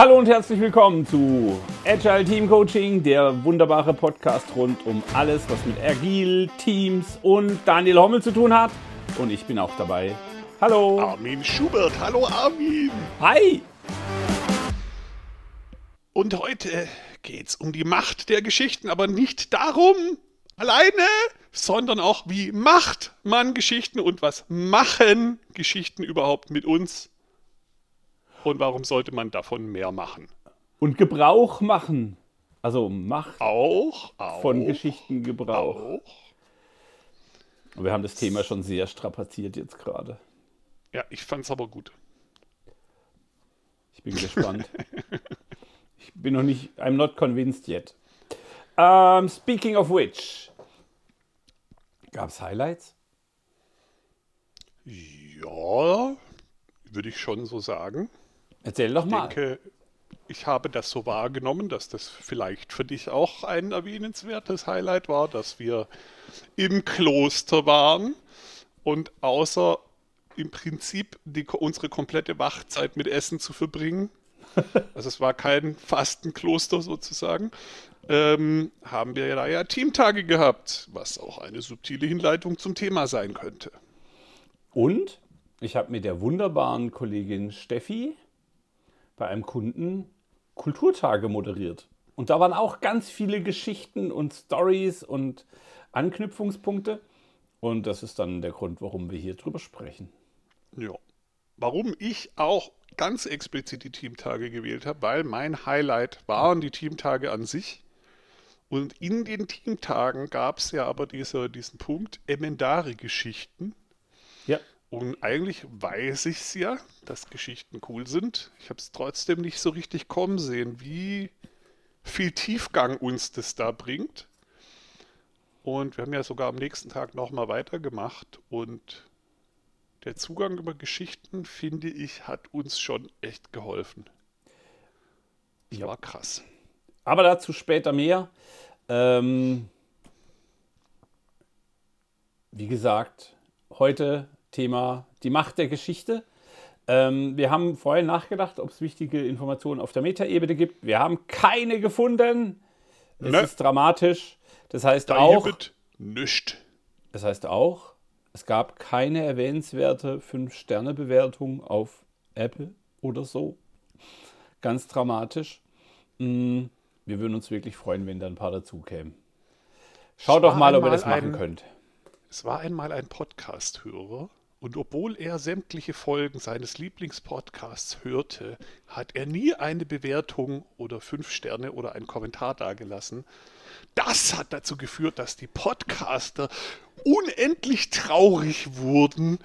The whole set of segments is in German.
Hallo und herzlich willkommen zu Agile Team Coaching, der wunderbare Podcast rund um alles, was mit Agil, Teams und Daniel Hommel zu tun hat. Und ich bin auch dabei. Hallo. Armin Schubert. Hallo Armin. Hi. Und heute geht's um die Macht der Geschichten, aber nicht darum alleine, sondern auch wie macht man Geschichten und was machen Geschichten überhaupt mit uns und warum sollte man davon mehr machen? Und Gebrauch machen. Also Macht auch, auch von Geschichten Gebrauch. Auch. Wir haben das Thema schon sehr strapaziert jetzt gerade. Ja, ich fand's aber gut. Ich bin gespannt. ich bin noch nicht, I'm not convinced yet. Um, speaking of which, gab es Highlights? Ja, würde ich schon so sagen. Erzähl doch Ich mal. denke, ich habe das so wahrgenommen, dass das vielleicht für dich auch ein erwähnenswertes Highlight war, dass wir im Kloster waren und außer im Prinzip die, unsere komplette Wachzeit mit Essen zu verbringen, also es war kein Fastenkloster sozusagen, ähm, haben wir da ja Teamtage gehabt, was auch eine subtile Hinleitung zum Thema sein könnte. Und ich habe mit der wunderbaren Kollegin Steffi bei einem Kunden Kulturtage moderiert. Und da waren auch ganz viele Geschichten und Stories und Anknüpfungspunkte. Und das ist dann der Grund, warum wir hier drüber sprechen. Ja. Warum ich auch ganz explizit die Teamtage gewählt habe, weil mein Highlight waren die Teamtage an sich. Und in den Teamtagen gab es ja aber dieser, diesen Punkt Emendare-Geschichten. Ja. Und eigentlich weiß ich es ja, dass Geschichten cool sind. Ich habe es trotzdem nicht so richtig kommen sehen, wie viel Tiefgang uns das da bringt. Und wir haben ja sogar am nächsten Tag nochmal weitergemacht. Und der Zugang über Geschichten, finde ich, hat uns schon echt geholfen. Das Ja. war krass. Aber dazu später mehr. Ähm, wie gesagt, heute Thema die Macht der Geschichte. Ähm, wir haben vorhin nachgedacht, ob es wichtige Informationen auf der Metaebene gibt. Wir haben keine gefunden. Es Ne. ist dramatisch. Das heißt Da auch, gibt nichts. das heißt auch, es gab keine erwähnenswerte 5-Sterne-Bewertung auf Apple oder so. Ganz dramatisch. Mm, Wir würden uns wirklich freuen, wenn da ein paar dazu kämen. Schaut doch mal, ob ihr das machen ein- könnt. Es war einmal ein Podcast-Hörer und obwohl er sämtliche Folgen seines Lieblingspodcasts hörte, hat er nie eine Bewertung oder fünf Sterne oder einen Kommentar dagelassen. Das hat dazu geführt, dass die Podcaster unendlich traurig wurden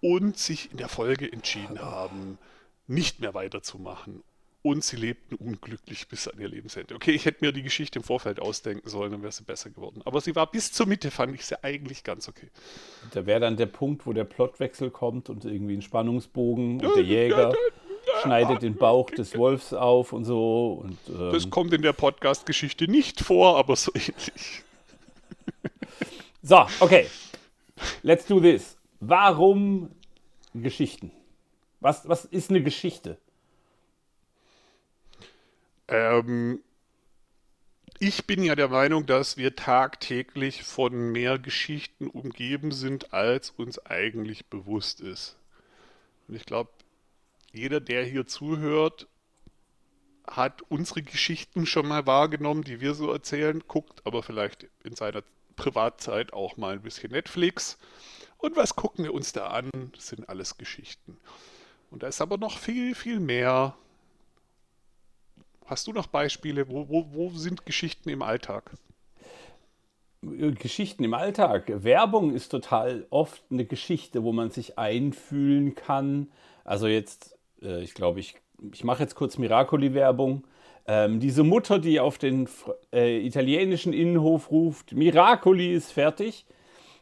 und sich in der Folge entschieden haben, nicht mehr weiterzumachen. Und sie lebten unglücklich bis an ihr Lebensende. Okay, ich hätte mir die Geschichte im Vorfeld ausdenken sollen, dann wäre sie besser geworden. Aber sie war bis zur Mitte, fand ich sie eigentlich ganz okay. Da wäre dann der Punkt, wo der Plotwechsel kommt und irgendwie ein Spannungsbogen und der Jäger schneidet den Bauch des Wolfs auf und so. Und, Das ähm, kommt in der Podcast-Geschichte nicht vor, aber so ähnlich. so, okay. Let's do this. Warum Geschichten? Was, was ist eine Geschichte? Ähm, ich bin ja der Meinung, dass wir tagtäglich von mehr Geschichten umgeben sind, als uns eigentlich bewusst ist. Und ich glaube, jeder, der hier zuhört, hat unsere Geschichten schon mal wahrgenommen, die wir so erzählen, guckt aber vielleicht in seiner Privatzeit auch mal ein bisschen Netflix. Und was gucken wir uns da an? Das sind alles Geschichten. Und da ist aber noch viel, viel mehr. Hast du noch Beispiele? Wo, wo, wo sind Geschichten im Alltag? Geschichten im Alltag. Werbung ist total oft eine Geschichte, wo man sich einfühlen kann. Also jetzt, äh, ich glaube, ich, ich mache jetzt kurz Miracoli-Werbung. Ähm, diese Mutter, die auf den äh, italienischen Innenhof ruft, Miracoli ist fertig.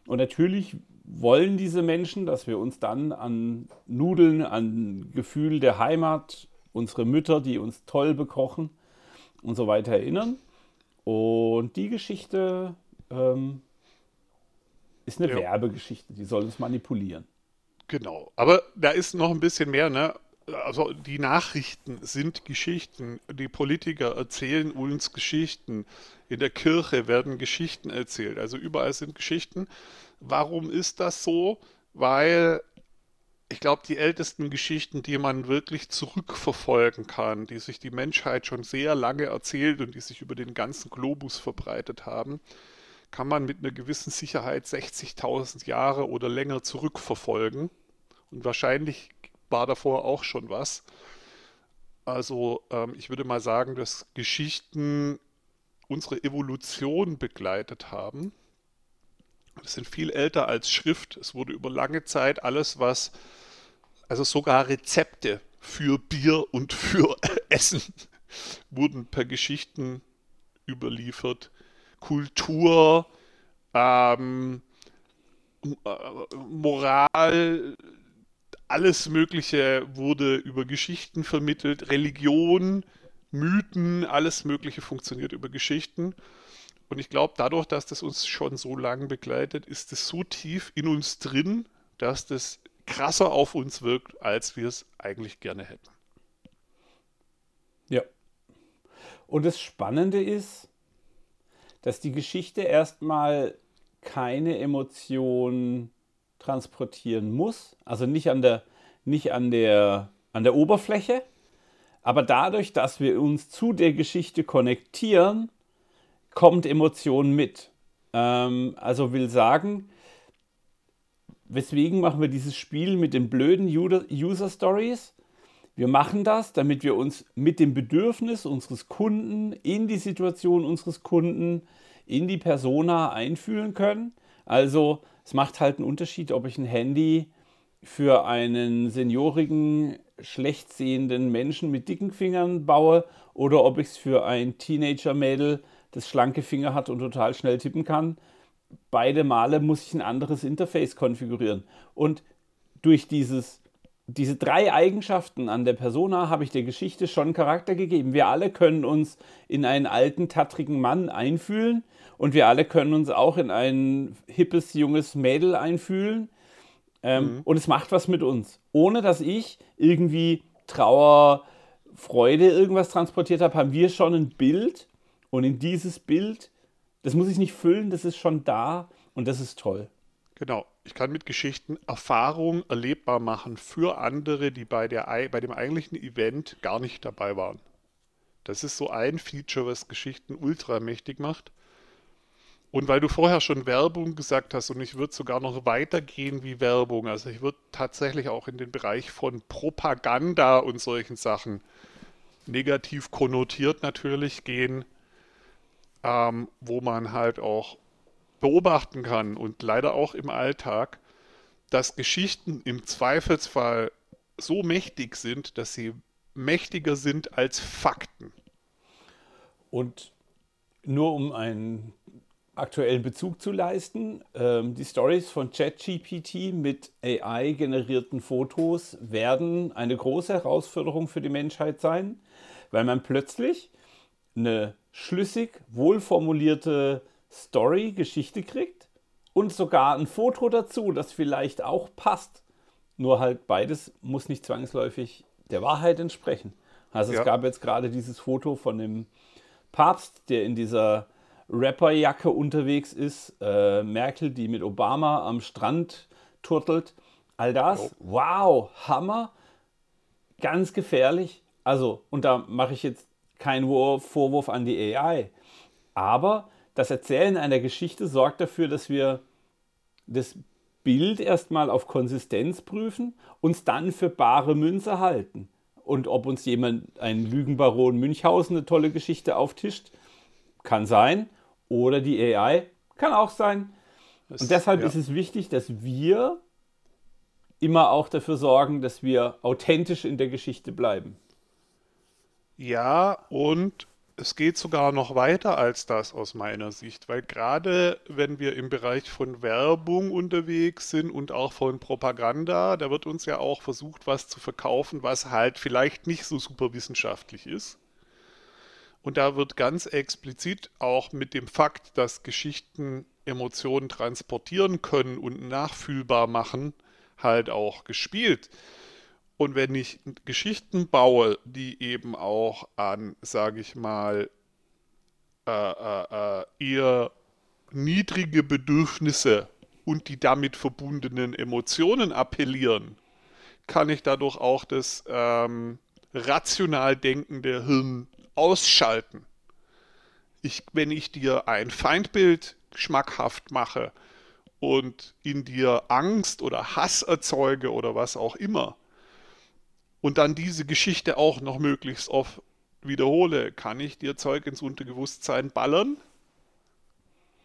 Und natürlich wollen diese Menschen, dass wir uns dann an Nudeln, an Gefühl der Heimat, unsere Mütter, die uns toll bekochen und so weiter erinnern. Und die Geschichte ähm, ist eine Ja. Werbegeschichte, die soll uns manipulieren. Genau. Aber da ist noch ein bisschen mehr, ne? also die Nachrichten sind Geschichten. Die Politiker erzählen uns Geschichten. In der Kirche werden Geschichten erzählt. Also überall sind Geschichten. Warum ist das so? Weil ich glaube, die ältesten Geschichten, die man wirklich zurückverfolgen kann, die sich die Menschheit schon sehr lange erzählt und die sich über den ganzen Globus verbreitet haben, kann man mit einer gewissen Sicherheit 60.000 Jahre oder länger zurückverfolgen. Und wahrscheinlich war davor auch schon was. Also ähm, ich würde mal sagen, dass Geschichten unsere Evolution begleitet haben. Das sind viel älter als Schrift. Es wurde über lange Zeit alles, was, also sogar Rezepte für Bier und für Essen wurden per Geschichten überliefert. Kultur, ähm, äh, Moral, alles Mögliche wurde über Geschichten vermittelt, Religion, Mythen, alles Mögliche funktioniert über Geschichten. Und ich glaube, dadurch, dass das uns schon so lange begleitet, ist es so tief in uns drin, dass das krasser auf uns wirkt, als wir es eigentlich gerne hätten. Ja. Und das Spannende ist, dass die Geschichte erstmal keine Emotionen transportieren muss, also nicht an der, nicht an der, an der Oberfläche, aber dadurch, dass wir uns zu der Geschichte konnektieren, kommt Emotion mit. Ähm, also will sagen, weswegen machen wir dieses Spiel mit den blöden User Stories? Wir machen das, damit wir uns mit dem Bedürfnis unseres Kunden in die Situation unseres Kunden, in die Persona einfühlen können. Also es macht halt einen Unterschied, ob ich ein Handy für einen seniorigen, schlecht sehenden Menschen mit dicken Fingern baue oder ob ich es für ein Teenager-Mädel, das schlanke Finger hat und total schnell tippen kann. Beide Male muss ich ein anderes Interface konfigurieren. Und durch dieses, diese drei Eigenschaften an der Persona habe ich der Geschichte schon Charakter gegeben. Wir alle können uns in einen alten, tattrigen Mann einfühlen und wir alle können uns auch in ein hippes, junges Mädel einfühlen. Ähm, mhm. Und es macht was mit uns. Ohne dass ich irgendwie Trauer, Freude, irgendwas transportiert habe, haben wir schon ein Bild. Und in dieses Bild, das muss ich nicht füllen, das ist schon da und das ist toll. Genau. Ich kann mit Geschichten Erfahrungen erlebbar machen für andere, die bei, der, bei dem eigentlichen Event gar nicht dabei waren. Das ist so ein Feature, was Geschichten ultramächtig macht. Und weil du vorher schon Werbung gesagt hast und ich würde sogar noch weitergehen wie Werbung, also ich würde tatsächlich auch in den Bereich von Propaganda und solchen Sachen negativ konnotiert natürlich gehen, ähm, wo man halt auch beobachten kann und leider auch im Alltag, dass Geschichten im Zweifelsfall so mächtig sind, dass sie mächtiger sind als Fakten. Und nur um ein aktuellen Bezug zu leisten. Ähm, die Stories von ChatGPT mit AI-generierten Fotos werden eine große Herausforderung für die Menschheit sein, weil man plötzlich eine schlüssig, wohlformulierte Story, Geschichte kriegt und sogar ein Foto dazu, das vielleicht auch passt. Nur halt beides muss nicht zwangsläufig der Wahrheit entsprechen. Also ja. es gab jetzt gerade dieses Foto von dem Papst, der in dieser Rapperjacke unterwegs ist, äh, Merkel, die mit Obama am Strand turtelt. All das, oh. wow, Hammer, ganz gefährlich. Also, und da mache ich jetzt keinen Vorwurf an die AI. Aber das Erzählen einer Geschichte sorgt dafür, dass wir das Bild erstmal auf Konsistenz prüfen, uns dann für bare Münze halten. Und ob uns jemand, ein Lügenbaron Münchhausen, eine tolle Geschichte auftischt, kann sein. Oder die AI. Kann auch sein. Das, und deshalb ja. ist es wichtig, dass wir immer auch dafür sorgen, dass wir authentisch in der Geschichte bleiben. Ja, und es geht sogar noch weiter als das aus meiner Sicht, weil gerade wenn wir im Bereich von Werbung unterwegs sind und auch von Propaganda, da wird uns ja auch versucht, was zu verkaufen, was halt vielleicht nicht so super wissenschaftlich ist. Und da wird ganz explizit auch mit dem Fakt, dass Geschichten Emotionen transportieren können und nachfühlbar machen, halt auch gespielt. Und wenn ich Geschichten baue, die eben auch an, sage ich mal, äh, äh, äh, eher niedrige Bedürfnisse und die damit verbundenen Emotionen appellieren, kann ich dadurch auch das ähm, rational denkende Hirn ausschalten. Ich, wenn ich dir ein Feindbild schmackhaft mache und in dir Angst oder Hass erzeuge oder was auch immer und dann diese Geschichte auch noch möglichst oft wiederhole, kann ich dir Zeug ins Unterbewusstsein ballern,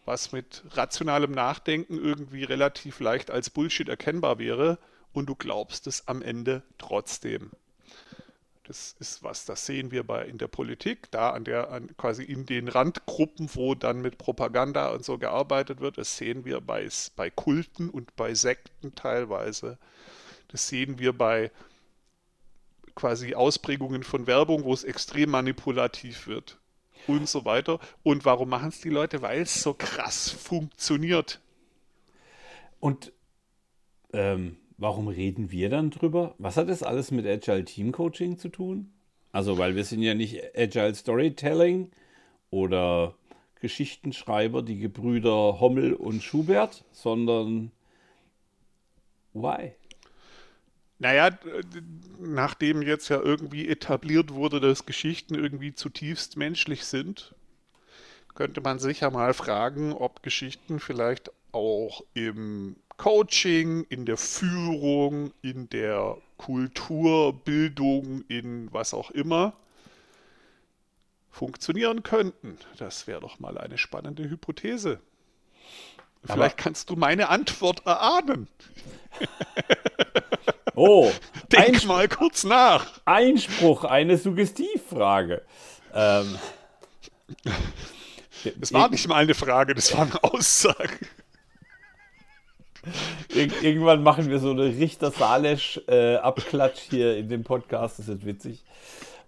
was mit rationalem Nachdenken irgendwie relativ leicht als Bullshit erkennbar wäre und du glaubst es am Ende trotzdem. Das ist was, das sehen wir bei in der Politik, da an der, an, quasi in den Randgruppen, wo dann mit Propaganda und so gearbeitet wird. Das sehen wir bei, bei Kulten und bei Sekten teilweise. Das sehen wir bei quasi Ausprägungen von Werbung, wo es extrem manipulativ wird und so weiter. Und warum machen es die Leute? Weil es so krass funktioniert. Und ähm, warum reden wir dann drüber? Was hat das alles mit Agile Team Coaching zu tun? Also, weil wir sind ja nicht Agile Storytelling oder Geschichtenschreiber, die Gebrüder Hommel und Schubert, sondern why? Naja, nachdem jetzt ja irgendwie etabliert wurde, dass Geschichten irgendwie zutiefst menschlich sind, könnte man sich ja mal fragen, ob Geschichten vielleicht auch im Coaching, in der Führung, in der Kulturbildung, in was auch immer funktionieren könnten. Das wäre doch mal eine spannende Hypothese. Vielleicht Aber kannst du meine Antwort erahnen. Oh, denk Einspruch, mal kurz nach. Einspruch, eine Suggestivfrage. Ähm, das war nicht mal eine Frage, das war eine Aussage. Ir irgendwann machen wir so eine Richter Salesch-Abklatsch äh, hier in dem Podcast. Das ist witzig.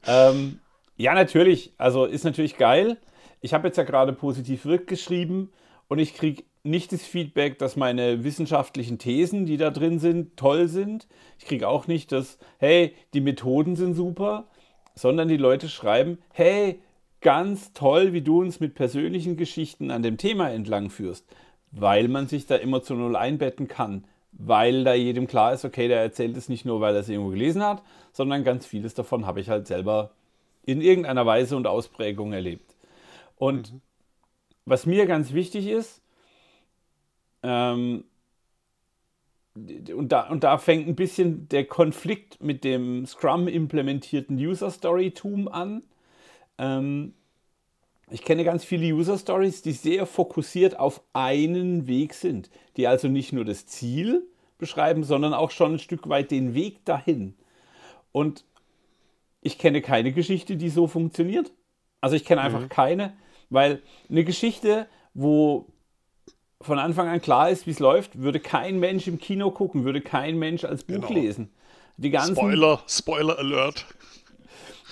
Ähm, ja, natürlich. Also ist natürlich geil. Ich habe jetzt ja gerade positiv geschrieben und ich kriege nicht das Feedback, dass meine wissenschaftlichen Thesen, die da drin sind, toll sind. Ich kriege auch nicht das, hey, die Methoden sind super, sondern die Leute schreiben, hey, ganz toll, wie du uns mit persönlichen Geschichten an dem Thema entlang führst weil man sich da emotional einbetten kann, weil da jedem klar ist, okay, der erzählt es nicht nur, weil er es irgendwo gelesen hat, sondern ganz vieles davon habe ich halt selber in irgendeiner Weise und Ausprägung erlebt. Und mhm. was mir ganz wichtig ist, ähm, und da, und da fängt ein bisschen der Konflikt mit dem Scrum implementierten User Storytum an. Ähm, ich kenne ganz viele User Stories, die sehr fokussiert auf einen Weg sind, die also nicht nur das Ziel beschreiben, sondern auch schon ein Stück weit den Weg dahin. Und ich kenne keine Geschichte, die so funktioniert. Also ich kenne einfach mhm. keine, weil eine Geschichte, wo von Anfang an klar ist, wie es läuft, würde kein Mensch im Kino gucken, würde kein Mensch als Buch genau. lesen. Die ganzen, Spoiler, Spoiler Alert.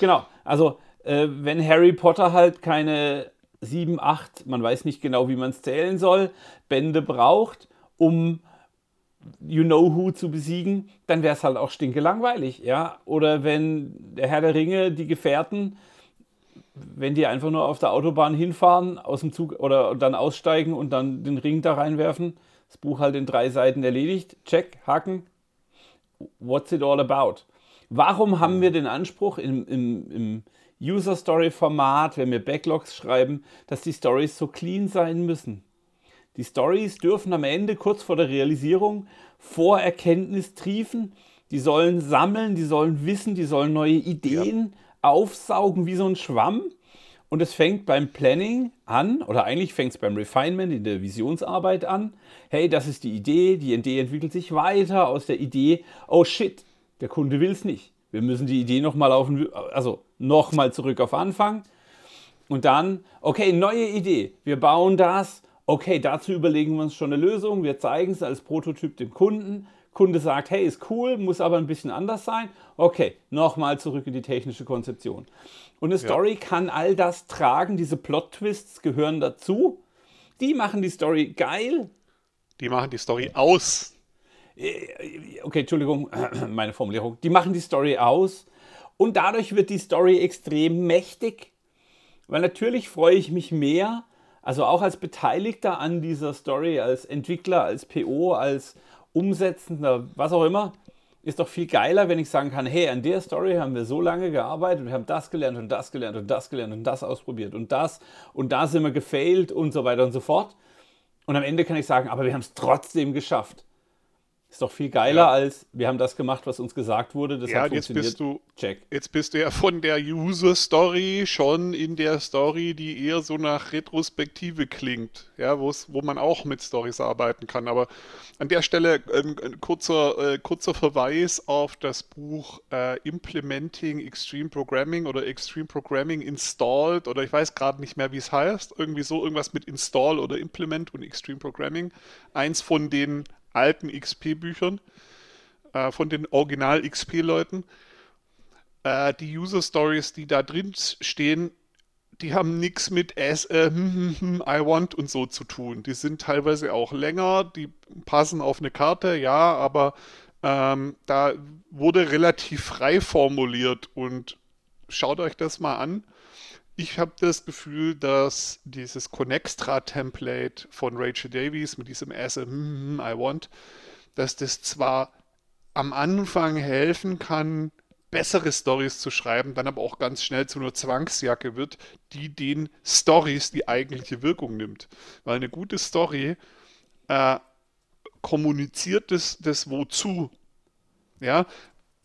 Genau, also äh, wenn Harry Potter halt keine sieben, acht, man weiß nicht genau, wie man es zählen soll, Bände braucht, um You Know Who zu besiegen, dann wäre es halt auch stinke langweilig, ja. Oder wenn der Herr der Ringe, die Gefährten, wenn die einfach nur auf der Autobahn hinfahren, aus dem Zug oder dann aussteigen und dann den Ring da reinwerfen, das Buch halt in drei Seiten erledigt, check, Haken, what's it all about? Warum haben wir den Anspruch im, im, im User Story Format, wenn wir Backlogs schreiben, dass die Stories so clean sein müssen. Die Stories dürfen am Ende kurz vor der Realisierung vor Erkenntnis triefen. Die sollen sammeln, die sollen wissen, die sollen neue Ideen ja. Aufsaugen wie so ein Schwamm. Und es fängt beim Planning an, oder eigentlich fängt es beim Refinement in der Visionsarbeit an. Hey, das ist die Idee, die Idee entwickelt sich weiter aus der Idee, oh shit, der Kunde will es nicht. Wir müssen die Idee nochmal auf, also nochmal zurück auf Anfang. Und dann, okay, neue Idee. Wir bauen das. Okay, dazu überlegen wir uns schon eine Lösung. Wir zeigen es als Prototyp dem Kunden. Kunde sagt, hey, ist cool, muss aber ein bisschen anders sein. Okay, nochmal zurück in die technische Konzeption. Und eine Story ja. kann all das tragen. Diese Plot-Twists gehören dazu. Die machen die Story geil. Die machen die Story aus. äh, okay, Entschuldigung, meine Formulierung, die machen die Story aus und dadurch wird die Story extrem mächtig, weil natürlich freue ich mich mehr, also auch als Beteiligter an dieser Story, als Entwickler, als PO, als Umsetzender, was auch immer, ist doch viel geiler, wenn ich sagen kann, hey, an der Story haben wir so lange gearbeitet und wir haben das gelernt und das gelernt und das gelernt und das ausprobiert und das und da sind wir gefailt und so weiter und so fort. Und am Ende kann ich sagen, aber wir haben es trotzdem geschafft. Ist doch viel geiler ja. als wir haben das gemacht, was uns gesagt wurde. Das ja, hat jetzt bist du Check. Jetzt bist du ja von der User Story schon in der Story, die eher so nach Retrospektive klingt, ja, wo man auch mit Stories arbeiten kann. Aber an der Stelle ein, ein kurzer, äh, kurzer Verweis auf das Buch äh, Implementing Extreme Programming oder Extreme Programming Installed oder ich weiß gerade nicht mehr, wie es heißt. Irgendwie so irgendwas mit Install oder Implement und Extreme Programming. Eins von den alten XP-Büchern äh, von den Original-XP-Leuten. Äh, die User Stories, die da drin stehen, die haben nichts mit as, äh, hm, hm, hm, I want und so zu tun. Die sind teilweise auch länger, die passen auf eine Karte, ja, aber ähm, da wurde relativ frei formuliert und schaut euch das mal an. Ich habe das Gefühl, dass dieses Connextra-Template von Rachel Davies mit diesem As a mm, I want, dass das zwar am Anfang helfen kann, bessere Stories zu schreiben, dann aber auch ganz schnell zu einer Zwangsjacke wird, die den Stories die eigentliche Wirkung nimmt. Weil eine gute Story äh, kommuniziert das, das Wozu. Ja,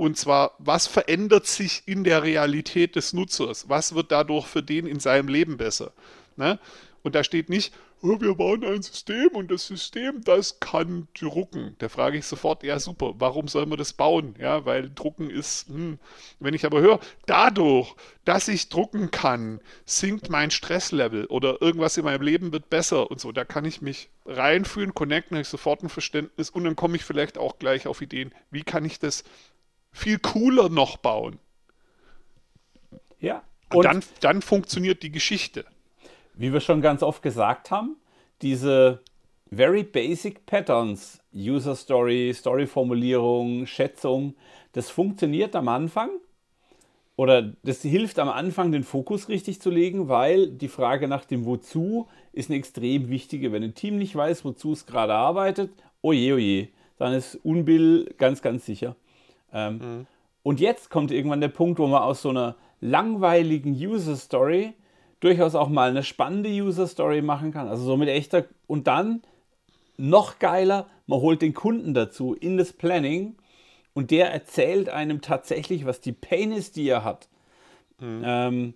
und zwar, was verändert sich in der Realität des Nutzers? Was wird dadurch für den in seinem Leben besser? Ne? Und da steht nicht, oh, wir bauen ein System und das System, das kann drucken. Da frage ich sofort, ja super, warum soll man das bauen? Ja, weil drucken ist, hm. wenn ich aber höre, dadurch, dass ich drucken kann, sinkt mein Stresslevel oder irgendwas in meinem Leben wird besser und so, da kann ich mich reinfühlen, connecten, habe ich sofort ein Verständnis und dann komme ich vielleicht auch gleich auf Ideen, wie kann ich das viel cooler noch bauen. Ja. Und, dann, dann funktioniert die Geschichte. Wie wir schon ganz oft gesagt haben, diese very basic patterns, User Story, Story-Formulierung, Schätzung, das funktioniert am Anfang oder das hilft am Anfang, den Fokus richtig zu legen, weil die Frage nach dem Wozu ist eine extrem wichtige. Wenn ein Team nicht weiß, wozu es gerade arbeitet, oje, oje, dann ist Unbill ganz, ganz sicher. Ähm, mhm. Und jetzt kommt irgendwann der Punkt, wo man aus so einer langweiligen User Story durchaus auch mal eine spannende User Story machen kann. Also so mit echter. Und dann noch geiler, man holt den Kunden dazu in das Planning und der erzählt einem tatsächlich, was die Pain ist, die er hat. Mhm. Ähm,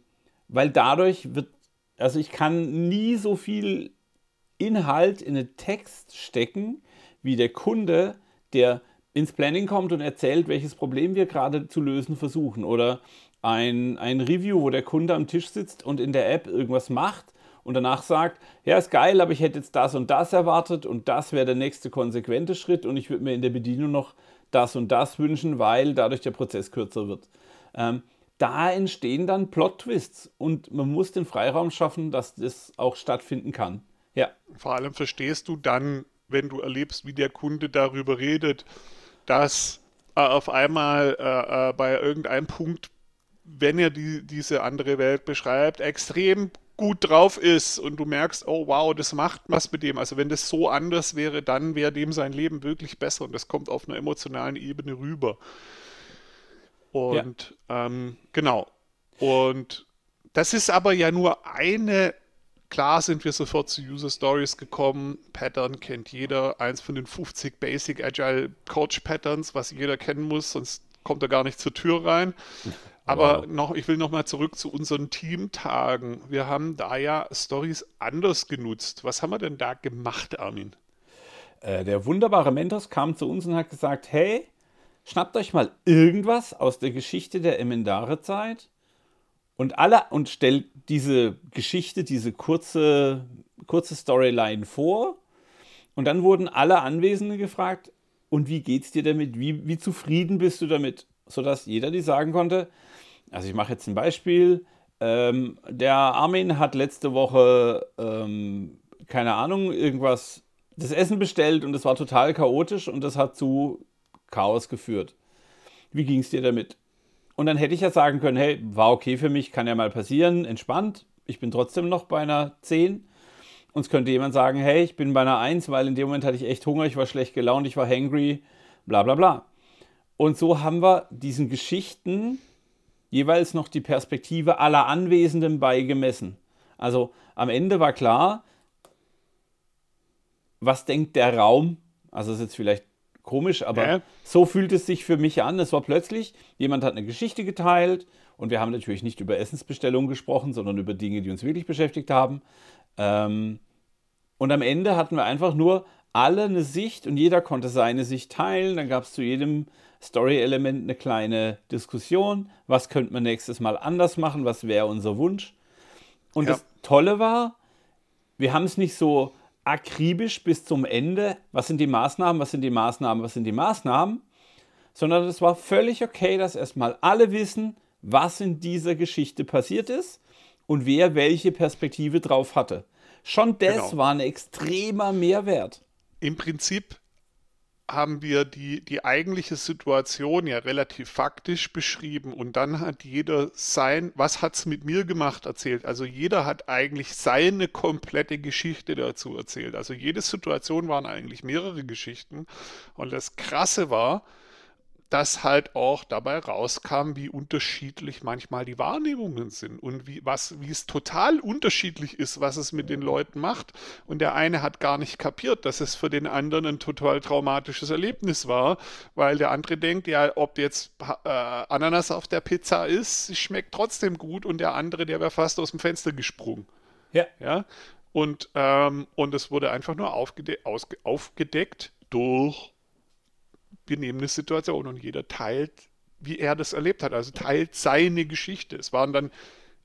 weil dadurch wird, also ich kann nie so viel Inhalt in einen Text stecken, wie der Kunde, der ins Planning kommt und erzählt, welches Problem wir gerade zu lösen versuchen. Oder ein, ein Review, wo der Kunde am Tisch sitzt und in der App irgendwas macht und danach sagt, ja, ist geil, aber ich hätte jetzt das und das erwartet und das wäre der nächste konsequente Schritt und ich würde mir in der Bedienung noch das und das wünschen, weil dadurch der Prozess kürzer wird. Ähm, da entstehen dann Plot-Twists und man muss den Freiraum schaffen, dass das auch stattfinden kann. Ja. Vor allem verstehst du dann, wenn du erlebst, wie der Kunde darüber redet, dass äh, auf einmal äh, äh, bei irgendeinem Punkt, wenn er die, diese andere Welt beschreibt, extrem gut drauf ist und du merkst, oh wow, das macht was mit dem. Also wenn das so anders wäre, dann wäre dem sein Leben wirklich besser und das kommt auf einer emotionalen Ebene rüber. Und ja. ähm, genau. Und das ist aber ja nur eine Klar sind wir sofort zu User Stories gekommen. Pattern kennt jeder. Eins von den 50 Basic Agile Coach Patterns, was jeder kennen muss, sonst kommt er gar nicht zur Tür rein. Aber wow. noch, ich will noch mal zurück zu unseren Teamtagen. Wir haben da ja Stories anders genutzt. Was haben wir denn da gemacht, Armin? Äh, der wunderbare Mentos kam zu uns und hat gesagt: Hey, schnappt euch mal irgendwas aus der Geschichte der Emendare-Zeit und alle und stellt diese Geschichte, diese kurze, kurze Storyline vor. Und dann wurden alle Anwesenden gefragt, und wie geht's dir damit? Wie, wie zufrieden bist du damit? Sodass jeder die sagen konnte, also ich mache jetzt ein Beispiel. Ähm, der Armin hat letzte Woche, ähm, keine Ahnung, irgendwas das Essen bestellt und es war total chaotisch und das hat zu Chaos geführt. Wie ging es dir damit? Und dann hätte ich ja sagen können, hey, war okay für mich, kann ja mal passieren, entspannt. Ich bin trotzdem noch bei einer 10. Und es könnte jemand sagen, hey, ich bin bei einer 1, weil in dem Moment hatte ich echt Hunger, ich war schlecht gelaunt, ich war hangry, bla bla bla. Und so haben wir diesen Geschichten jeweils noch die Perspektive aller Anwesenden beigemessen. Also am Ende war klar, was denkt der Raum? Also ist jetzt vielleicht komisch, aber ja. so fühlt es sich für mich an. Es war plötzlich, jemand hat eine Geschichte geteilt und wir haben natürlich nicht über Essensbestellungen gesprochen, sondern über Dinge, die uns wirklich beschäftigt haben. Ähm, und am Ende hatten wir einfach nur alle eine Sicht und jeder konnte seine Sicht teilen. Dann gab es zu jedem Story-Element eine kleine Diskussion. Was könnte man nächstes Mal anders machen? Was wäre unser Wunsch? Und ja. das Tolle war, wir haben es nicht so akribisch bis zum Ende, was sind die Maßnahmen, was sind die Maßnahmen, was sind die Maßnahmen, sondern es war völlig okay, dass erstmal alle wissen, was in dieser Geschichte passiert ist und wer welche Perspektive drauf hatte. Schon das genau. war ein extremer Mehrwert. Im Prinzip haben wir die, die eigentliche Situation ja relativ faktisch beschrieben und dann hat jeder sein, was hat es mit mir gemacht, erzählt. Also jeder hat eigentlich seine komplette Geschichte dazu erzählt. Also jede Situation waren eigentlich mehrere Geschichten und das Krasse war, dass halt auch dabei rauskam, wie unterschiedlich manchmal die Wahrnehmungen sind und wie, was, wie es total unterschiedlich ist, was es mit den Leuten macht. Und der eine hat gar nicht kapiert, dass es für den anderen ein total traumatisches Erlebnis war, weil der andere denkt, ja, ob jetzt äh, Ananas auf der Pizza ist, schmeckt trotzdem gut und der andere, der wäre fast aus dem Fenster gesprungen. Ja. ja? Und, ähm, und es wurde einfach nur aufgede aufgedeckt durch eine Situation und jeder teilt, wie er das erlebt hat. Also teilt seine Geschichte. Es waren dann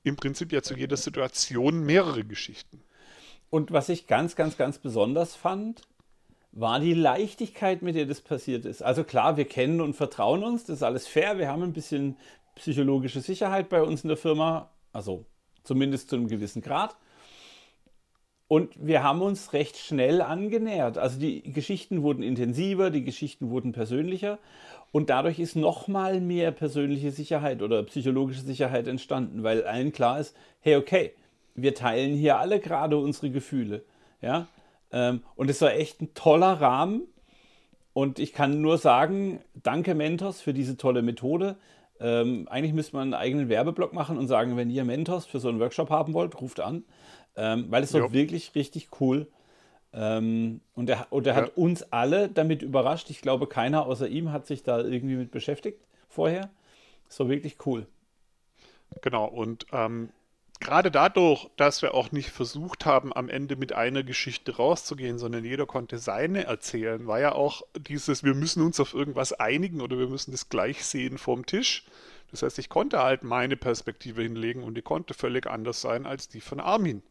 im Prinzip ja zu jeder Situation mehrere Geschichten. Und was ich ganz, ganz, ganz besonders fand, war die Leichtigkeit, mit der das passiert ist. Also klar, wir kennen und vertrauen uns, das ist alles fair. Wir haben ein bisschen psychologische Sicherheit bei uns in der Firma, also zumindest zu einem gewissen Grad. Und wir haben uns recht schnell angenähert. Also die Geschichten wurden intensiver, die Geschichten wurden persönlicher und dadurch ist nochmal mehr persönliche Sicherheit oder psychologische Sicherheit entstanden, weil allen klar ist, hey, okay, wir teilen hier alle gerade unsere Gefühle. Ja? Ähm, und es war echt ein toller Rahmen. Und ich kann nur sagen, danke Mentors für diese tolle Methode. Ähm, eigentlich müsste man einen eigenen Werbeblock machen und sagen, wenn ihr Mentors für so einen Workshop haben wollt, ruft an ähm, weil es war wirklich richtig cool. Ähm, und er, und er ja. hat uns alle damit überrascht. Ich glaube, keiner außer ihm hat sich da irgendwie mit beschäftigt vorher. So wirklich cool. Genau, und ähm, gerade dadurch, dass wir auch nicht versucht haben, am Ende mit einer Geschichte rauszugehen, sondern jeder konnte seine erzählen, war ja auch dieses, wir müssen uns auf irgendwas einigen oder wir müssen das gleich sehen vom Tisch. Das heißt, ich konnte halt meine Perspektive hinlegen und die konnte völlig anders sein als die von Armin.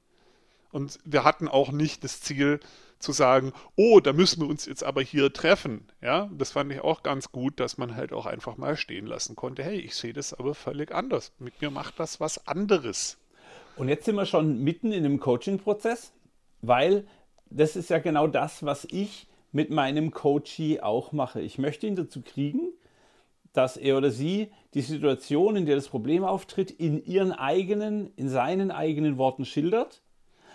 Und wir hatten auch nicht das Ziel zu sagen, oh, da müssen wir uns jetzt aber hier treffen. Ja, das fand ich auch ganz gut, dass man halt auch einfach mal stehen lassen konnte. Hey, ich sehe das aber völlig anders. Mit mir macht das was anderes. Und jetzt sind wir schon mitten in dem Coaching-Prozess, weil das ist ja genau das, was ich mit meinem Coachie auch mache. Ich möchte ihn dazu kriegen, dass er oder sie die Situation, in der das Problem auftritt, in ihren eigenen, in seinen eigenen Worten schildert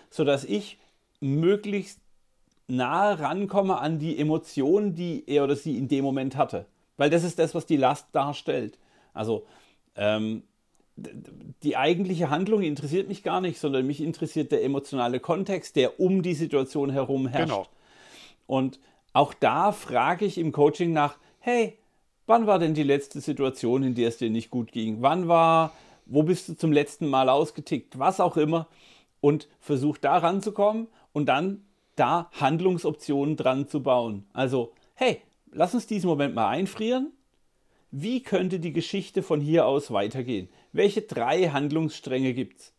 sodass ich möglichst nahe rankomme an die Emotionen, die er oder sie in dem Moment hatte. Weil das ist das, was die Last darstellt. Also ähm, die eigentliche Handlung interessiert mich gar nicht, sondern mich interessiert der emotionale Kontext, der um die Situation herum herrscht. Genau. Und auch da frage ich im Coaching nach, hey, wann war denn die letzte Situation, in der es dir nicht gut ging? Wann war, wo bist du zum letzten Mal ausgetickt? Was auch immer und versucht da ranzukommen und dann da Handlungsoptionen dran zu bauen. Also, hey, lass uns diesen Moment mal einfrieren. Wie könnte die Geschichte von hier aus weitergehen? Welche drei Handlungsstränge gibt es?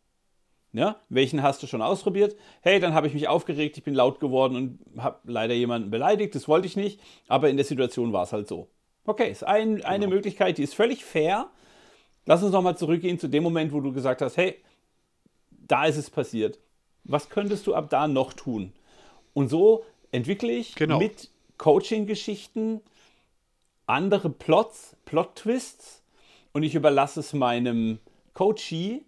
Ja, welchen hast du schon ausprobiert? Hey, dann habe ich mich aufgeregt, ich bin laut geworden und habe leider jemanden beleidigt, das wollte ich nicht, aber in der Situation war es halt so. Okay, ist ein, eine genau. Möglichkeit, die ist völlig fair. Lass uns nochmal zurückgehen zu dem Moment, wo du gesagt hast, hey, da ist es passiert. Was könntest du ab da noch tun? Und so entwickle ich Genau. mit Coaching-Geschichten andere Plots, Plot-Twists und ich überlasse es meinem Coachee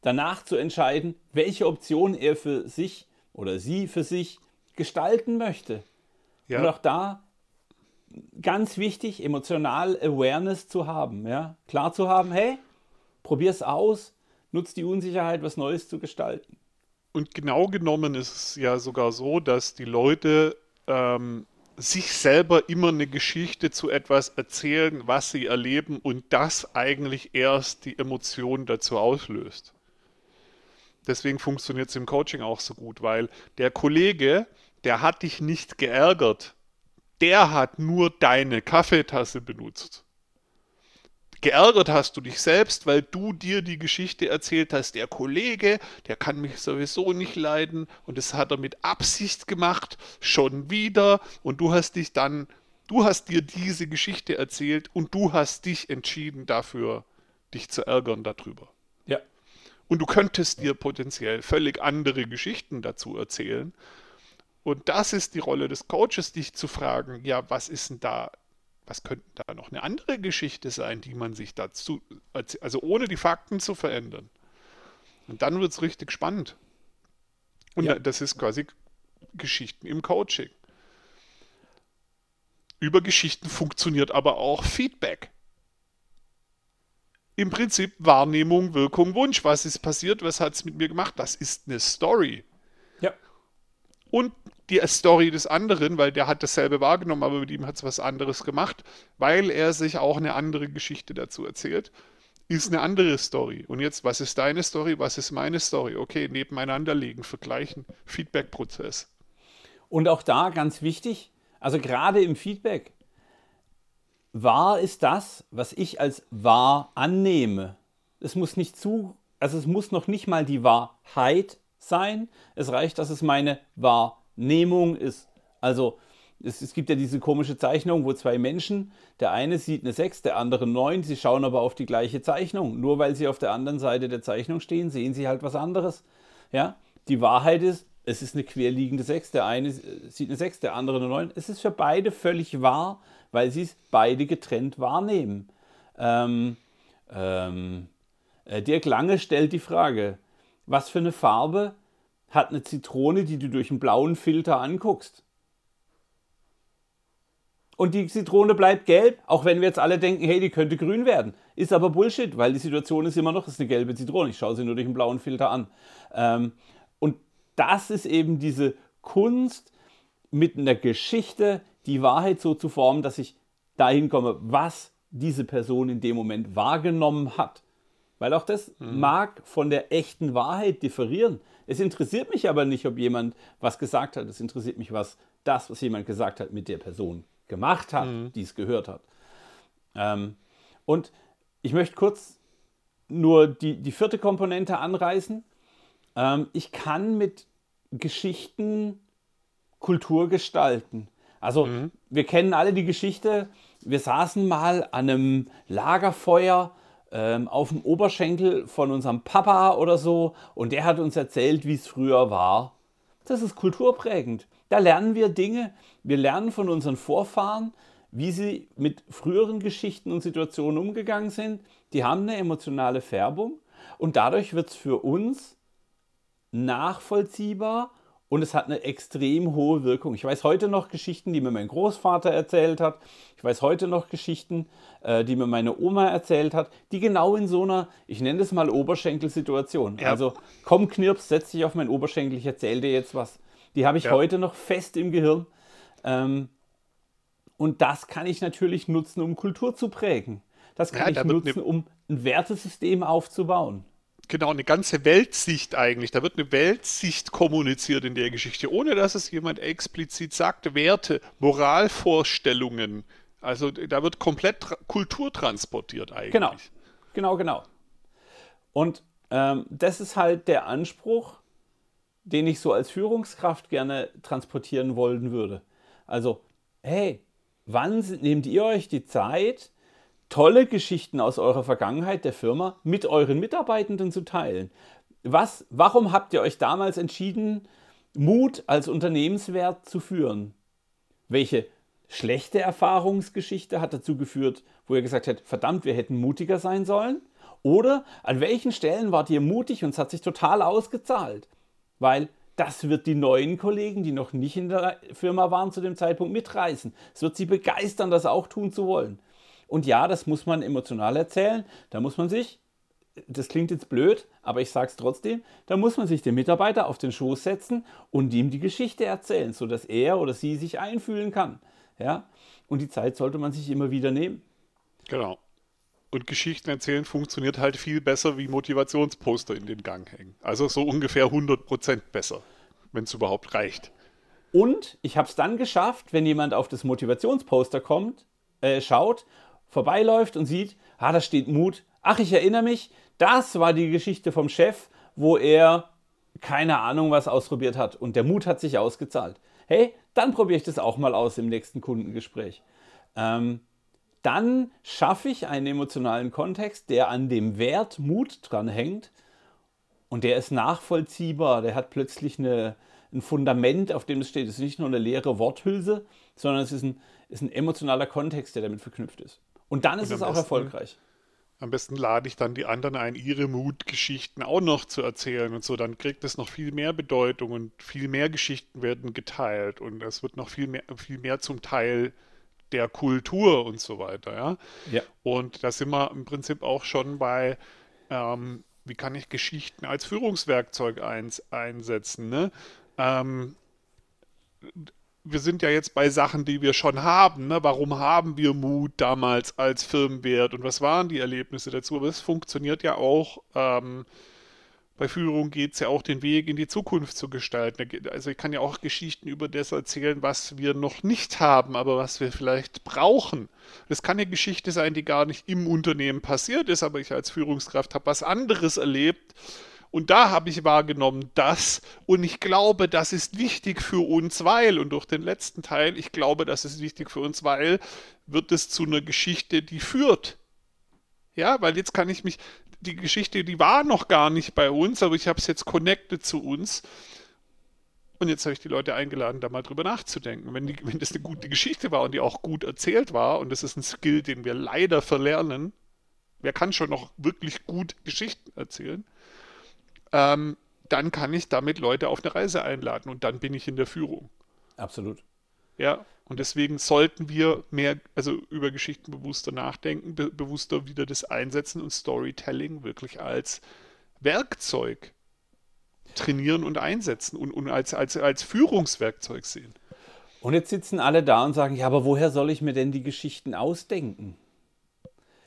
danach zu entscheiden, welche Option er für sich oder sie für sich gestalten möchte. Ja. Und auch da ganz wichtig, emotional Awareness zu haben. Ja? Klar zu haben, hey, probier's aus, nutz die Unsicherheit, was Neues zu gestalten. Und genau genommen ist es ja sogar so, dass die Leute ähm, sich selber immer eine Geschichte zu etwas erzählen, was sie erleben und das eigentlich erst die Emotion dazu auslöst. Deswegen funktioniert es im Coaching auch so gut, weil der Kollege, der hat dich nicht geärgert, der hat nur deine Kaffeetasse benutzt. Geärgert hast du dich selbst, weil du dir die Geschichte erzählt hast. Der Kollege, der kann mich sowieso nicht leiden und das hat er mit Absicht gemacht, schon wieder. Und du hast dich dann, du hast dir diese Geschichte erzählt und du hast dich entschieden dafür, dich zu ärgern darüber. Ja. Und du könntest dir potenziell völlig andere Geschichten dazu erzählen. Und das ist die Rolle des Coaches, dich zu fragen, ja, was ist denn da, was könnte da noch eine andere Geschichte sein, die man sich dazu, also ohne die Fakten zu verändern. Und dann wird es richtig spannend. Und Ja. das ist quasi Geschichten im Coaching. Über Geschichten funktioniert aber auch Feedback. Im Prinzip Wahrnehmung, Wirkung, Wunsch. Was ist passiert? Was hat es mit mir gemacht? Das ist eine Story. Ja. Und die Story des anderen, weil der hat dasselbe wahrgenommen, aber mit ihm hat es was anderes gemacht, weil er sich auch eine andere Geschichte dazu erzählt, ist eine andere Story. Und jetzt, was ist deine Story? Was ist meine Story? Okay, nebeneinander legen, vergleichen, Feedback-Prozess. Und auch da ganz wichtig, also gerade im Feedback, wahr ist das, was ich als wahr annehme. Es muss nicht zu, also es muss noch nicht mal die Wahrheit sein. Es reicht, dass es meine Wahrnehmung ist. Also es, es gibt ja diese komische Zeichnung, wo zwei Menschen, der eine sieht eine 6, der andere 9, sie schauen aber auf die gleiche Zeichnung. Nur weil sie auf der anderen Seite der Zeichnung stehen, sehen sie halt was anderes. Ja? Die Wahrheit ist, es ist eine querliegende 6. Der eine sieht eine 6, der andere eine 9. Es ist für beide völlig wahr, weil sie es beide getrennt wahrnehmen. Ähm, ähm, äh, Dirk Lange stellt die Frage, was für eine Farbe hat eine Zitrone, die du durch einen blauen Filter anguckst? Und die Zitrone bleibt gelb, auch wenn wir jetzt alle denken, hey, die könnte grün werden. Ist aber Bullshit, weil die Situation ist immer noch, es ist eine gelbe Zitrone. Ich schaue sie nur durch einen blauen Filter an. Ähm, und das ist eben diese Kunst, mit einer Geschichte die Wahrheit so zu formen, dass ich dahin komme, was diese Person in dem Moment wahrgenommen hat. Weil auch das mag von der echten Wahrheit differieren. Es interessiert mich aber nicht, ob jemand was gesagt hat. Es interessiert mich, was das, was jemand gesagt hat, mit der Person gemacht hat, die es gehört hat. Ähm, und ich möchte kurz nur die, die vierte Komponente anreißen. Ähm, ich kann mit Geschichten Kultur gestalten. Also wir kennen alle die Geschichte, wir saßen mal an einem Lagerfeuer ähm, auf dem Oberschenkel von unserem Papa oder so und der hat uns erzählt, wie es früher war. Das ist kulturprägend. Da lernen wir Dinge, wir lernen von unseren Vorfahren, wie sie mit früheren Geschichten und Situationen umgegangen sind. Die haben eine emotionale Färbung und dadurch wird es für uns nachvollziehbar und es hat eine extrem hohe Wirkung. Ich weiß heute noch Geschichten, die mir mein Großvater erzählt hat. Ich weiß heute noch Geschichten, äh, die mir meine Oma erzählt hat, die genau in so einer, ich nenne das mal Oberschenkelsituation. Ja. Also komm Knirps, setz dich auf meinen Oberschenkel, ich erzähle dir jetzt was. Die habe ich Ja. heute noch fest im Gehirn. Ähm, und das kann ich natürlich nutzen, um Kultur zu prägen. Das kann Ja, ich da nutzen, um ein Wertesystem aufzubauen. Genau, eine ganze Weltsicht eigentlich. Da wird eine Weltsicht kommuniziert in der Geschichte, ohne dass es jemand explizit sagt. Werte, Moralvorstellungen. Also da wird komplett Kultur transportiert eigentlich. Genau, genau, genau. Und ähm, das ist halt der Anspruch, den ich so als Führungskraft gerne transportieren wollen würde. Also, hey, wann nehmt ihr euch die Zeit, tolle Geschichten aus eurer Vergangenheit der Firma mit euren Mitarbeitenden zu teilen? Was, warum habt ihr euch damals entschieden, Mut als Unternehmenswert zu führen? Welche schlechte Erfahrungsgeschichte hat dazu geführt, wo er gesagt hat, verdammt, wir hätten mutiger sein sollen? Oder an welchen Stellen wart ihr mutig und es hat sich total ausgezahlt? Weil das wird die neuen Kollegen, die noch nicht in der Firma waren zu dem Zeitpunkt, mitreißen. Es wird sie begeistern, das auch tun zu wollen. Und ja, das muss man emotional erzählen. Da muss man sich, das klingt jetzt blöd, aber ich sage es trotzdem, da muss man sich den Mitarbeiter auf den Schoß setzen und ihm die Geschichte erzählen, sodass er oder sie sich einfühlen kann. Ja? Und die Zeit sollte man sich immer wieder nehmen. Genau. Und Geschichten erzählen funktioniert halt viel besser wie Motivationsposter in den Gang hängen. Also so ungefähr 100% besser, wenn es überhaupt reicht. Und ich habe es dann geschafft, wenn jemand auf das Motivationsposter kommt, äh, schaut, vorbeiläuft und sieht, ah, da steht Mut. Ach, ich erinnere mich, das war die Geschichte vom Chef, wo er keine Ahnung was ausprobiert hat und der Mut hat sich ausgezahlt. Hey, dann probiere ich das auch mal aus im nächsten Kundengespräch. Ähm, dann schaffe ich einen emotionalen Kontext, der an dem Wert Mut dran hängt und der ist nachvollziehbar, der hat plötzlich eine, ein Fundament, auf dem es steht. Es ist nicht nur eine leere Worthülse, sondern es ist ein, ist ein emotionaler Kontext, der damit verknüpft ist. Und dann ist und es auch besten, erfolgreich. Am besten lade ich dann die anderen ein, ihre Mutgeschichten auch noch zu erzählen und so. Dann kriegt es noch viel mehr Bedeutung und viel mehr Geschichten werden geteilt und es wird noch viel mehr, viel mehr zum Teil der Kultur und so weiter. Ja? ja. Und da sind wir im Prinzip auch schon bei, ähm, wie kann ich Geschichten als Führungswerkzeug eins, einsetzen. Ne? Ähm, wir sind ja jetzt bei Sachen, die wir schon haben. Ne? Warum haben wir Mut damals als Firmenwert und was waren die Erlebnisse dazu? Aber es funktioniert ja auch ähm, bei Führung geht es ja auch den Weg in die Zukunft zu gestalten. Also ich kann ja auch Geschichten über das erzählen, was wir noch nicht haben, aber was wir vielleicht brauchen. Das kann eine Geschichte sein, die gar nicht im Unternehmen passiert ist, aber ich als Führungskraft habe was anderes erlebt. Und da habe ich wahrgenommen, das. Und ich glaube, das ist wichtig für uns, weil, und durch den letzten Teil, ich glaube, das ist wichtig für uns, weil, wird es zu einer Geschichte, die führt. Ja, weil jetzt kann ich mich, die Geschichte, die war noch gar nicht bei uns, aber ich habe es jetzt connected zu uns. Und jetzt habe ich die Leute eingeladen, da mal drüber nachzudenken. Wenn, die, wenn das eine gute Geschichte war und die auch gut erzählt war, und das ist ein Skill, den wir leider verlernen, wer kann schon noch wirklich gut Geschichten erzählen, ähm, dann kann ich damit Leute auf eine Reise einladen und dann bin ich in der Führung. Absolut. Ja, und deswegen sollten wir mehr, also über Geschichten bewusster nachdenken, be bewusster wieder das einsetzen und Storytelling wirklich als Werkzeug trainieren und einsetzen und, und als, als, als Führungswerkzeug sehen. Und jetzt sitzen alle da und sagen, ja, aber woher soll ich mir denn die Geschichten ausdenken?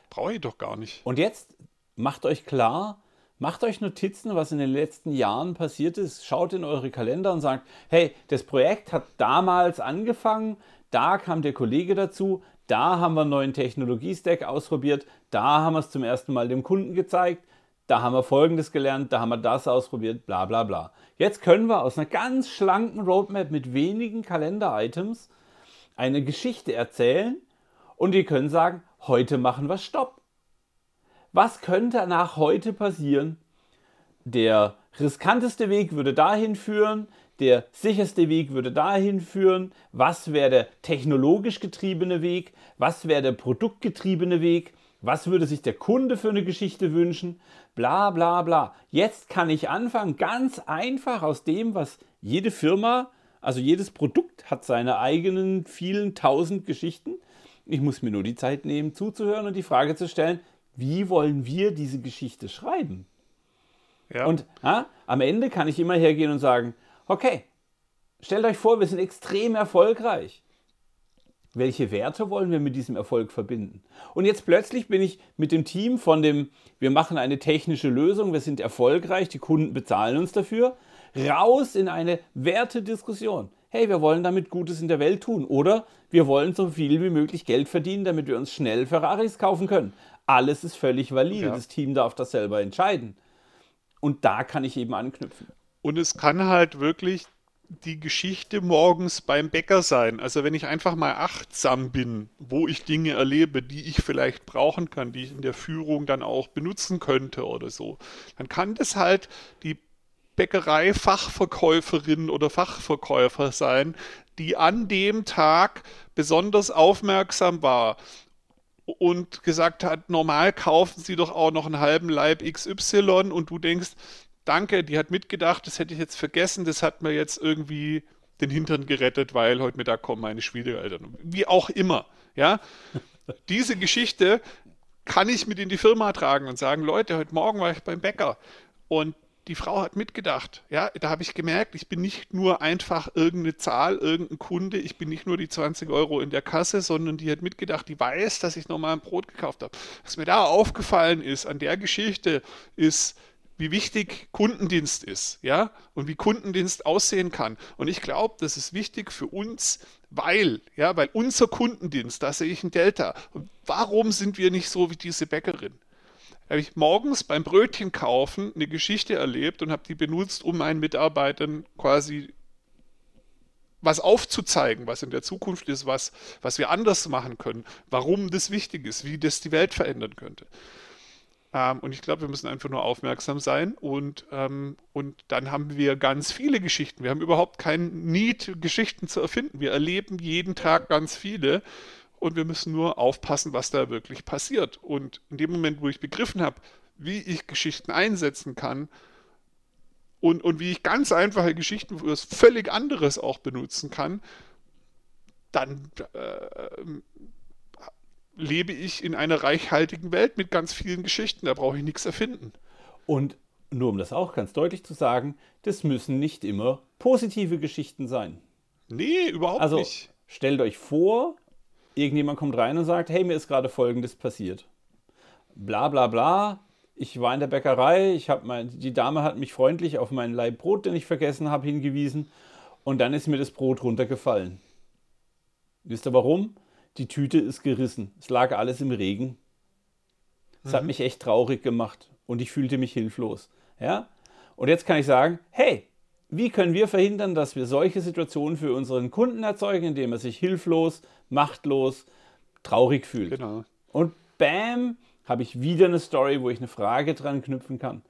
Brauche ich doch gar nicht. Und jetzt macht euch klar, Macht euch Notizen, was in den letzten Jahren passiert ist. Schaut in eure Kalender und sagt, hey, das Projekt hat damals angefangen, da kam der Kollege dazu, da haben wir einen neuen Technologiestack ausprobiert, da haben wir es zum ersten Mal dem Kunden gezeigt, da haben wir Folgendes gelernt, da haben wir das ausprobiert, bla bla bla. Jetzt können wir aus einer ganz schlanken Roadmap mit wenigen Kalender-Items eine Geschichte erzählen und ihr könnt sagen, heute machen wir Stopp. Was könnte nach heute passieren? Der riskanteste Weg würde dahin führen, der sicherste Weg würde dahin führen, was wäre der technologisch getriebene Weg, was wäre der produktgetriebene Weg, was würde sich der Kunde für eine Geschichte wünschen, bla bla bla. Jetzt kann ich anfangen, ganz einfach aus dem, was jede Firma, also jedes Produkt hat seine eigenen vielen tausend Geschichten. Ich muss mir nur die Zeit nehmen, zuzuhören und die Frage zu stellen, wie wollen wir diese Geschichte schreiben? Ja. Und ja, am Ende kann ich immer hergehen und sagen, okay, stellt euch vor, wir sind extrem erfolgreich. Welche Werte wollen wir mit diesem Erfolg verbinden? Und jetzt plötzlich bin ich mit dem Team von dem, wir machen eine technische Lösung, wir sind erfolgreich, die Kunden bezahlen uns dafür, raus in eine Wertediskussion. Hey, wir wollen damit Gutes in der Welt tun oder wir wollen so viel wie möglich Geld verdienen, damit wir uns schnell Ferraris kaufen können. Alles ist völlig valide. Ja. Das Team darf das selber entscheiden. Und da kann ich eben anknüpfen. Und es kann halt wirklich die Geschichte morgens beim Bäcker sein. Also wenn ich einfach mal achtsam bin, wo ich Dinge erlebe, die ich vielleicht brauchen kann, die ich in der Führung dann auch benutzen könnte oder so, dann kann das halt die Bäckerei-Fachverkäuferin oder Fachverkäufer sein, die an dem Tag besonders aufmerksam war und gesagt hat, normal kaufen Sie doch auch noch einen halben Leib XY und du denkst, danke, die hat mitgedacht, das hätte ich jetzt vergessen, das hat mir jetzt irgendwie den Hintern gerettet, weil heute Mittag kommen meine Schwiegereltern. Wie auch immer, ja. Diese Geschichte kann ich mit in die Firma tragen und sagen, Leute, heute Morgen war ich beim Bäcker und die Frau hat mitgedacht. Ja, da habe ich gemerkt, ich bin nicht nur einfach irgendeine Zahl, irgendein Kunde, ich bin nicht nur die 20 Euro in der Kasse, sondern die hat mitgedacht, die weiß, dass ich nochmal ein Brot gekauft habe. Was mir da aufgefallen ist an der Geschichte, ist, wie wichtig Kundendienst ist, ja, und wie Kundendienst aussehen kann. Und ich glaube, das ist wichtig für uns, weil, ja, weil unser Kundendienst, da sehe ich ein Delta. Und warum sind wir nicht so wie diese Bäckerin? Habe ich morgens beim Brötchen kaufen eine Geschichte erlebt und habe die benutzt, um meinen Mitarbeitern quasi was aufzuzeigen, was in der Zukunft ist, was, was wir anders machen können, warum das wichtig ist, wie das die Welt verändern könnte. Ähm, und ich glaube, wir müssen einfach nur aufmerksam sein und, ähm, und dann haben wir ganz viele Geschichten. Wir haben überhaupt kein Need, Geschichten zu erfinden. Wir erleben jeden Tag ganz viele und wir müssen nur aufpassen, was da wirklich passiert. Und in dem Moment, wo ich begriffen habe, wie ich Geschichten einsetzen kann und, und wie ich ganz einfache Geschichten für was völlig anderes auch benutzen kann, dann äh, lebe ich in einer reichhaltigen Welt mit ganz vielen Geschichten. Da brauche ich nichts erfinden. Und nur um das auch ganz deutlich zu sagen, das müssen nicht immer positive Geschichten sein. Nee, überhaupt also, nicht. Stellt euch vor, irgendjemand kommt rein und sagt, hey, mir ist gerade Folgendes passiert. Bla bla bla. Ich war in der Bäckerei, ich mein, die Dame hat mich freundlich auf meinen Leib Brot, den ich vergessen habe, hingewiesen und dann ist mir das Brot runtergefallen. Wisst ihr warum? die Tüte ist gerissen. Es lag alles im Regen. Es mhm. hat mich echt traurig gemacht und ich fühlte mich hilflos. Ja? Und jetzt kann ich sagen, hey, wie können wir verhindern, dass wir solche Situationen für unseren Kunden erzeugen, indem er sich hilflos, machtlos, traurig fühlt? Genau. Und bam, habe ich wieder eine Story, wo ich eine Frage dran knüpfen kann.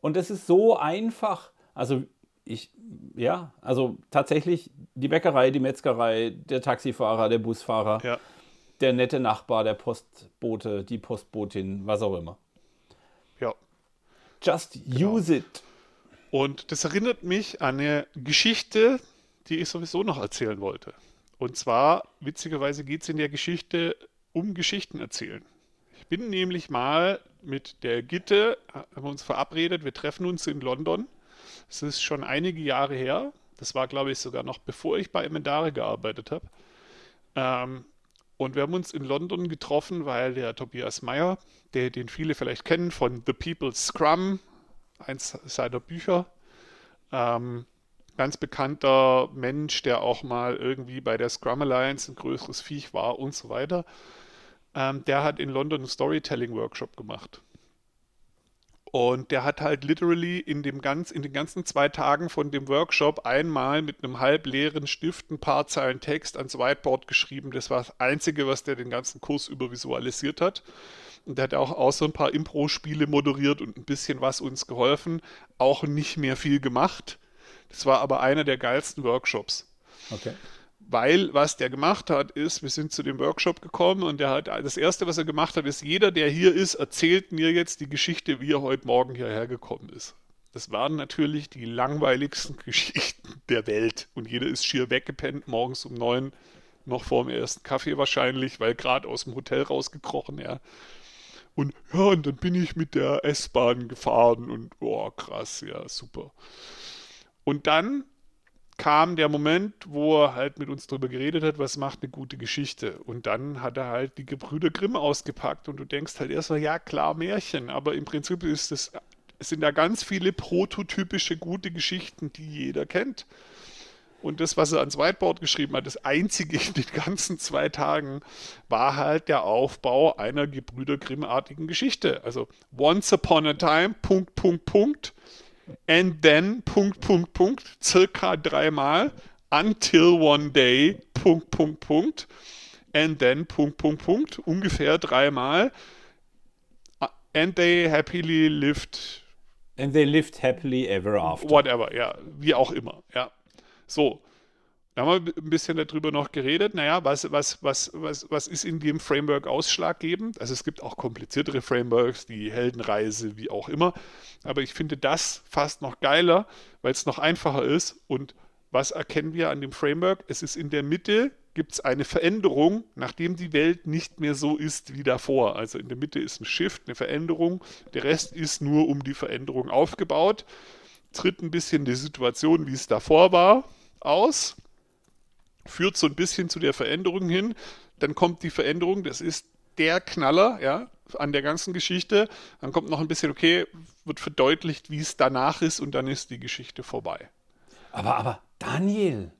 Und das ist so einfach. Also ich, ja, also tatsächlich die Bäckerei, die Metzgerei, der Taxifahrer, der Busfahrer, ja. der nette Nachbar, der Postbote, die Postbotin, was auch immer. Ja. Just genau. use it. Und das erinnert mich an eine Geschichte, die ich sowieso noch erzählen wollte. Und zwar, witzigerweise geht es in der Geschichte um Geschichten erzählen. Ich bin nämlich mal mit der Gitte, haben wir uns verabredet, wir treffen uns in London es ist schon einige Jahre her. Das war, glaube ich, sogar noch bevor ich bei Emendare gearbeitet habe. Ähm, und wir haben uns in London getroffen, weil der Tobias Meyer, den viele vielleicht kennen von The People's Scrum, eins seiner Bücher, ähm, ganz bekannter Mensch, der auch mal irgendwie bei der Scrum Alliance ein größeres Viech war und so weiter, ähm, der hat in London einen Storytelling-Workshop gemacht. Und der hat halt literally in, dem ganz, in den ganzen zwei Tagen von dem Workshop einmal mit einem halbleeren Stift ein paar Zeilen Text ans Whiteboard geschrieben. Das war das Einzige, was der den ganzen Kurs über visualisiert hat. Und der hat auch, auch so ein paar Impro-Spiele moderiert und ein bisschen was uns geholfen. Auch nicht mehr viel gemacht. Das war aber einer der geilsten Workshops. Okay weil was der gemacht hat, ist, wir sind zu dem Workshop gekommen und der hat, das erste, was er gemacht hat, ist, jeder, der hier ist, erzählt mir jetzt die Geschichte, wie er heute Morgen hierher gekommen ist. Das waren natürlich die langweiligsten Geschichten der Welt und jeder ist schier weggepennt, morgens um neun, noch vor dem ersten Kaffee wahrscheinlich, weil gerade aus dem Hotel rausgekrochen, ja. Und ja, und dann bin ich mit der S-Bahn gefahren und, boah, krass, ja, super. Und dann kam der Moment, wo er halt mit uns darüber geredet hat, was macht eine gute Geschichte. Und dann hat er halt die Gebrüder Grimm ausgepackt und du denkst halt erstmal, ja klar, Märchen, aber im Prinzip ist es, es sind da ganz viele prototypische gute Geschichten, die jeder kennt. Und das, was er ans Whiteboard geschrieben hat, das einzige in den ganzen zwei Tagen, war halt der Aufbau einer Gebrüder Grimm-artigen Geschichte. Also Once Upon a Time, Punkt, Punkt, Punkt and then, Punkt, Punkt, Punkt, circa dreimal, until one day, Punkt, Punkt, Punkt, and then, Punkt, Punkt, Punkt, ungefähr dreimal, and they happily lived And they lived happily ever after. Whatever, ja, wie auch immer, ja. So, da haben wir ein bisschen darüber noch geredet. Naja, was, was, was, was, was ist in dem Framework ausschlaggebend? Also es gibt auch kompliziertere Frameworks, die Heldenreise, wie auch immer. Aber ich finde das fast noch geiler, weil es noch einfacher ist. Und was erkennen wir an dem Framework? Es ist in der Mitte, gibt es eine Veränderung, nachdem die Welt nicht mehr so ist wie davor. Also in der Mitte ist ein Shift, eine Veränderung. Der Rest ist nur um die Veränderung aufgebaut. Tritt ein bisschen die Situation, wie es davor war, aus führt so ein bisschen zu der Veränderung hin. Dann kommt die Veränderung, das ist der Knaller, ja, an der ganzen Geschichte. Dann kommt noch ein bisschen, okay, wird verdeutlicht, wie es danach ist und dann ist die Geschichte vorbei. Aber, aber, Daniel,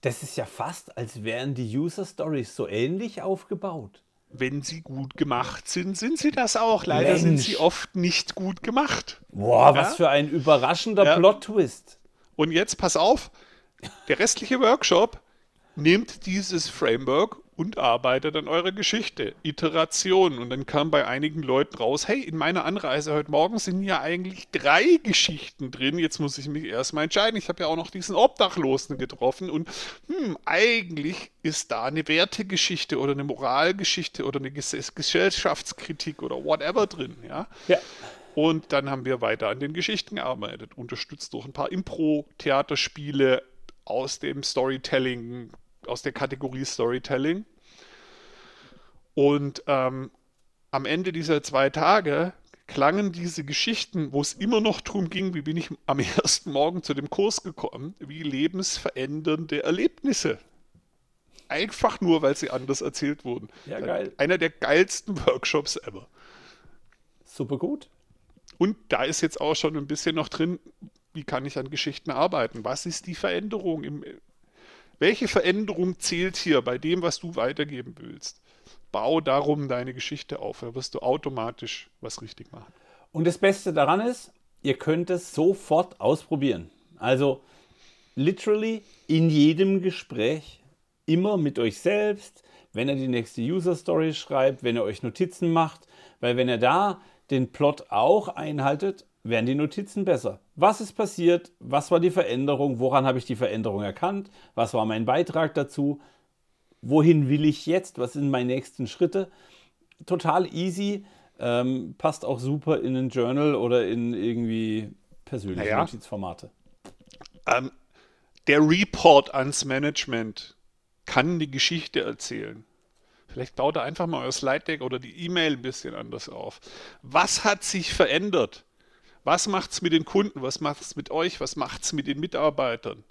das ist ja fast, als wären die User Stories so ähnlich aufgebaut. Wenn sie gut gemacht sind, sind sie das auch. Leider Mensch. sind sie oft nicht gut gemacht. Boah, ja? was für ein überraschender ja. Plot-Twist. Und jetzt pass auf, der restliche Workshop nehmt dieses Framework und arbeitet an eurer Geschichte. Iteration. Und dann kam bei einigen Leuten raus, hey, in meiner Anreise heute Morgen sind ja eigentlich drei Geschichten drin. Jetzt muss ich mich erstmal entscheiden. Ich habe ja auch noch diesen Obdachlosen getroffen. Und hm, eigentlich ist da eine Wertegeschichte oder eine Moralgeschichte oder eine Gesellschaftskritik oder whatever drin. Ja. ja. Und dann haben wir weiter an den Geschichten gearbeitet, unterstützt durch ein paar Impro-Theaterspiele aus dem Storytelling aus der Kategorie Storytelling. Und ähm, am Ende dieser zwei Tage klangen diese Geschichten, wo es immer noch darum ging, wie bin ich am ersten Morgen zu dem Kurs gekommen, wie lebensverändernde Erlebnisse. Einfach nur, weil sie anders erzählt wurden. Ja, geil. Einer der geilsten Workshops ever. Super gut. Und da ist jetzt auch schon ein bisschen noch drin, wie kann ich an Geschichten arbeiten? Was ist die Veränderung im, welche Veränderung zählt hier bei dem, was du weitergeben willst? Bau darum deine Geschichte auf, da wirst du automatisch was richtig machen. Und das Beste daran ist, ihr könnt es sofort ausprobieren. Also literally in jedem Gespräch, immer mit euch selbst, wenn ihr die nächste User Story schreibt, wenn ihr euch Notizen macht, weil wenn ihr da den Plot auch einhaltet, werden die Notizen besser. Was ist passiert? Was war die Veränderung? Woran habe ich die Veränderung erkannt? Was war mein Beitrag dazu? Wohin will ich jetzt? Was sind meine nächsten Schritte? Total easy. Ähm, passt auch super in ein Journal oder in irgendwie persönliche naja. Notizformate. Ähm, der Report ans Management kann die Geschichte erzählen. Vielleicht baut er einfach mal euer Slide Deck oder die E-Mail ein bisschen anders auf. Was hat sich verändert? Was macht es mit den Kunden? Was macht es mit euch? Was macht es mit den Mitarbeitern?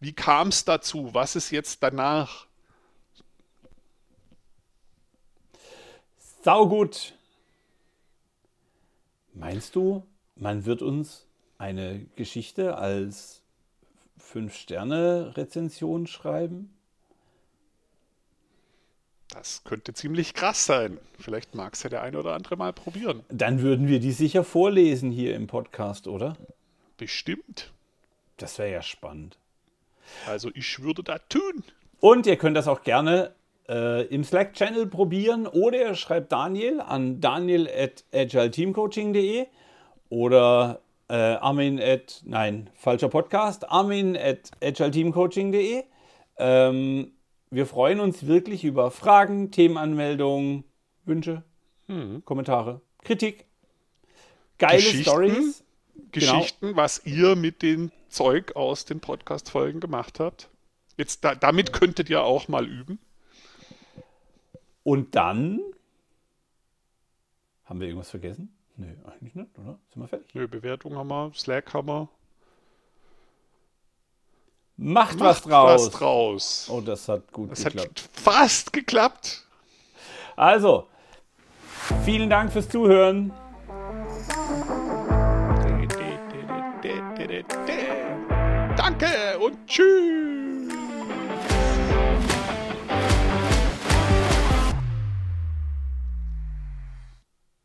Wie kam es dazu? Was ist jetzt danach? Saugut. Meinst du, man wird uns eine Geschichte als Fünf-Sterne-Rezension schreiben? Das könnte ziemlich krass sein. Vielleicht mag es ja der eine oder andere mal probieren. Dann würden wir die sicher vorlesen hier im Podcast, oder? Bestimmt. Das wäre ja spannend. Also ich würde das tun. Und ihr könnt das auch gerne äh, im Slack-Channel probieren oder ihr schreibt Daniel an daniel at agileteamcoaching.de oder äh, Armin at, nein, falscher Podcast, Armin at agileteamcoaching.de. Ähm, wir freuen uns wirklich über Fragen, Themenanmeldungen, Wünsche, mhm. Kommentare, Kritik, geile Stories. Geschichten, genau. was ihr mit dem Zeug aus den Podcast-Folgen gemacht habt. Jetzt da, damit könntet ihr auch mal üben. Und dann haben wir irgendwas vergessen? Nö, eigentlich nicht, oder? Sind wir fertig? Nö, Bewertung haben wir, Slack haben wir. Macht, Macht was draus. was draus. Oh, das hat gut das geklappt. hat fast geklappt. Also, vielen Dank fürs Zuhören. Danke und tschüss.